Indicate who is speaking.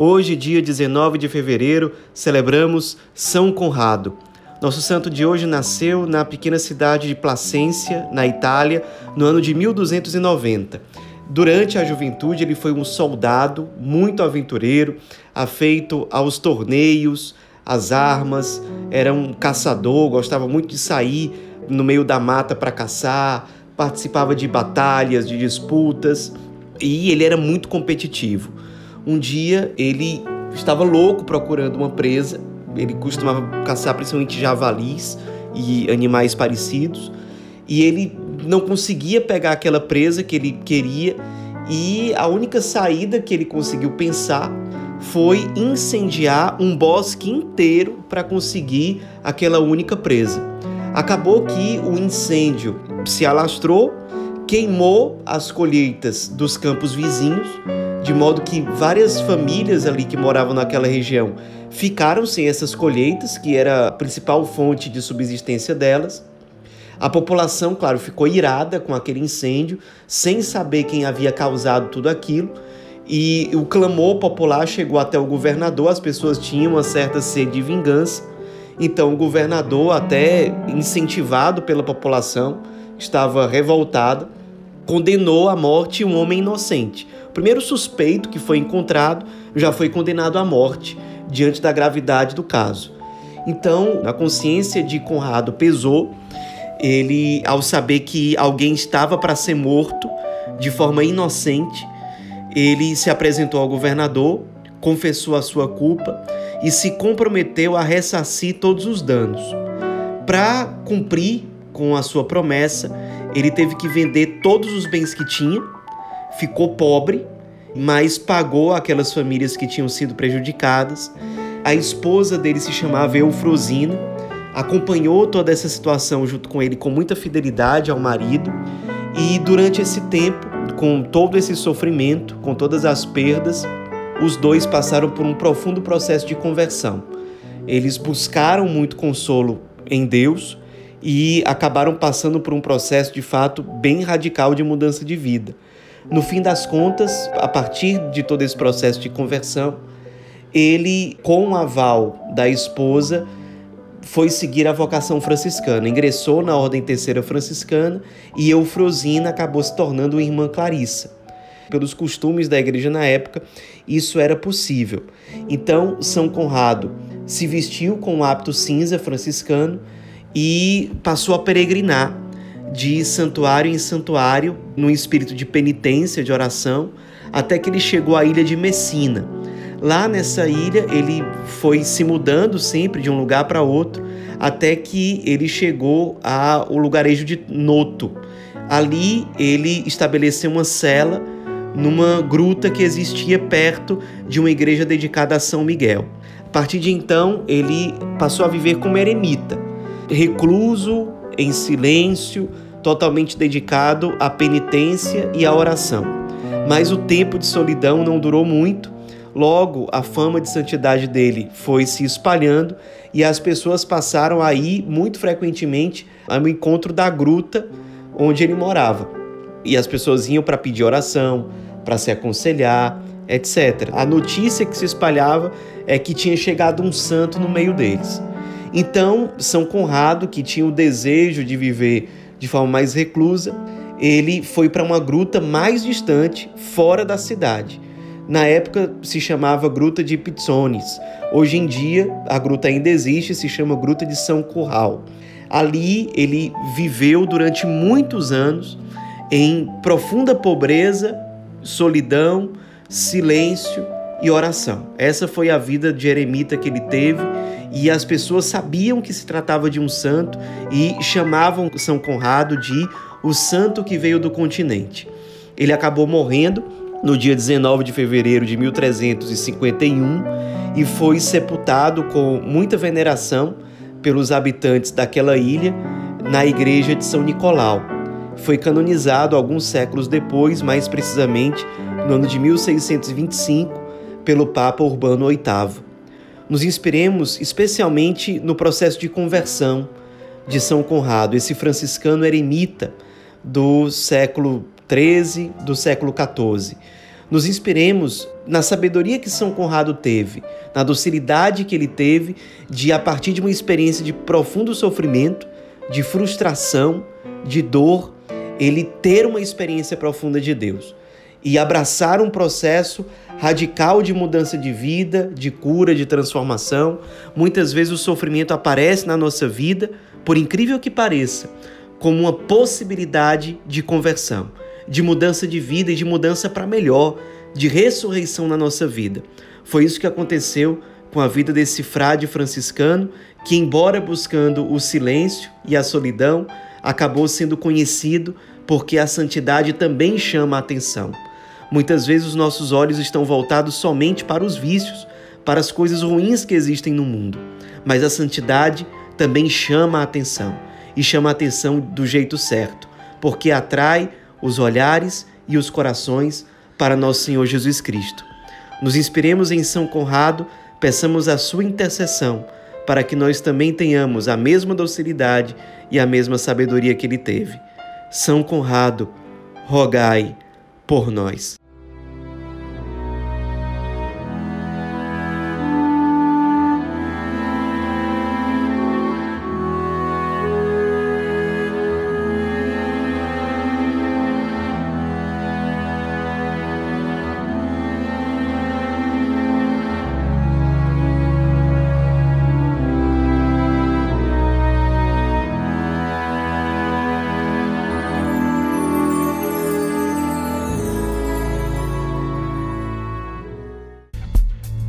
Speaker 1: Hoje, dia 19 de fevereiro, celebramos São Conrado. Nosso santo de hoje nasceu na pequena cidade de Placência, na Itália, no ano de 1290. Durante a juventude, ele foi um soldado muito aventureiro, afeito aos torneios, às armas, era um caçador, gostava muito de sair no meio da mata para caçar, participava de batalhas, de disputas e ele era muito competitivo. Um dia ele estava louco procurando uma presa, ele costumava caçar principalmente javalis e animais parecidos, e ele não conseguia pegar aquela presa que ele queria, e a única saída que ele conseguiu pensar foi incendiar um bosque inteiro para conseguir aquela única presa. Acabou que o incêndio se alastrou, queimou as colheitas dos campos vizinhos, de modo que várias famílias ali que moravam naquela região ficaram sem essas colheitas, que era a principal fonte de subsistência delas. A população, claro, ficou irada com aquele incêndio, sem saber quem havia causado tudo aquilo. E o clamor popular chegou até o governador, as pessoas tinham uma certa sede de vingança. Então, o governador, até incentivado pela população, estava revoltado, condenou à morte um homem inocente. O primeiro suspeito que foi encontrado já foi condenado à morte diante da gravidade do caso. Então, a consciência de Conrado pesou. Ele, ao saber que alguém estava para ser morto de forma inocente, ele se apresentou ao governador, confessou a sua culpa e se comprometeu a ressarcir todos os danos. Para cumprir com a sua promessa, ele teve que vender todos os bens que tinha, ficou pobre, mas pagou aquelas famílias que tinham sido prejudicadas. A esposa dele se chamava Eufrosina, acompanhou toda essa situação junto com ele com muita fidelidade ao marido, e durante esse tempo, com todo esse sofrimento, com todas as perdas, os dois passaram por um profundo processo de conversão. Eles buscaram muito consolo em Deus e acabaram passando por um processo de fato bem radical de mudança de vida. No fim das contas, a partir de todo esse processo de conversão, ele, com o aval da esposa, foi seguir a vocação franciscana, ingressou na Ordem Terceira Franciscana e Eufrosina acabou se tornando irmã Clarissa. Pelos costumes da igreja na época, isso era possível. Então, São Conrado se vestiu com o hábito cinza franciscano e passou a peregrinar de santuário em santuário, num espírito de penitência, de oração, até que ele chegou à ilha de Messina. Lá nessa ilha, ele foi se mudando sempre de um lugar para outro, até que ele chegou ao lugarejo de Noto. Ali, ele estabeleceu uma cela numa gruta que existia perto de uma igreja dedicada a São Miguel. A partir de então, ele passou a viver como eremita recluso, em silêncio, totalmente dedicado à penitência e à oração. Mas o tempo de solidão não durou muito. Logo, a fama de santidade dele foi se espalhando e as pessoas passaram a ir muito frequentemente ao encontro da gruta onde ele morava. E as pessoas iam para pedir oração, para se aconselhar, etc. A notícia que se espalhava é que tinha chegado um santo no meio deles. Então, São Conrado, que tinha o desejo de viver de forma mais reclusa, ele foi para uma gruta mais distante, fora da cidade. Na época se chamava Gruta de Pizzones. Hoje em dia a gruta ainda existe, se chama Gruta de São Curral. Ali ele viveu durante muitos anos em profunda pobreza, solidão, silêncio e oração. Essa foi a vida de eremita que ele teve e as pessoas sabiam que se tratava de um santo e chamavam São Conrado de o santo que veio do continente. Ele acabou morrendo no dia 19 de fevereiro de 1351 e foi sepultado com muita veneração pelos habitantes daquela ilha na igreja de São Nicolau. Foi canonizado alguns séculos depois, mais precisamente no ano de 1625, pelo Papa Urbano VIII. Nos inspiremos especialmente no processo de conversão de São Conrado, esse franciscano eremita do século XIII, do século XIV. Nos inspiremos na sabedoria que São Conrado teve, na docilidade que ele teve de, a partir de uma experiência de profundo sofrimento, de frustração, de dor, ele ter uma experiência profunda de Deus e abraçar um processo radical de mudança de vida, de cura, de transformação. Muitas vezes o sofrimento aparece na nossa vida, por incrível que pareça, como uma possibilidade de conversão, de mudança de vida e de mudança para melhor, de ressurreição na nossa vida. Foi isso que aconteceu com a vida desse frade franciscano que, embora buscando o silêncio e a solidão, acabou sendo conhecido porque a santidade também chama a atenção. Muitas vezes os nossos olhos estão voltados somente para os vícios, para as coisas ruins que existem no mundo, mas a santidade também chama a atenção e chama a atenção do jeito certo, porque atrai os olhares e os corações para nosso Senhor Jesus Cristo. Nos inspiremos em São Conrado, peçamos a sua intercessão para que nós também tenhamos a mesma docilidade e a mesma sabedoria que ele teve. São Conrado, rogai por nós.